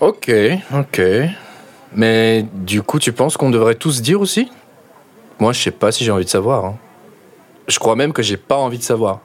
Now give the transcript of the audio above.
Ok, ok. Mais du coup, tu penses qu'on devrait tous dire aussi? Moi, je sais pas si j'ai envie de savoir. Hein. Je crois même que j'ai pas envie de savoir.